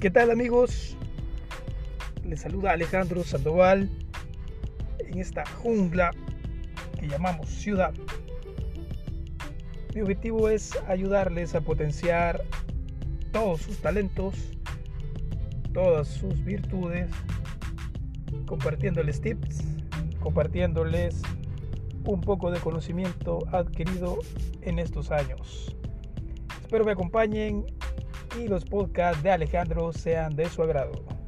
¿Qué tal amigos? Les saluda Alejandro Sandoval en esta jungla que llamamos ciudad. Mi objetivo es ayudarles a potenciar todos sus talentos, todas sus virtudes, compartiéndoles tips, compartiéndoles un poco de conocimiento adquirido en estos años. Espero me acompañen y los podcasts de Alejandro sean de su agrado.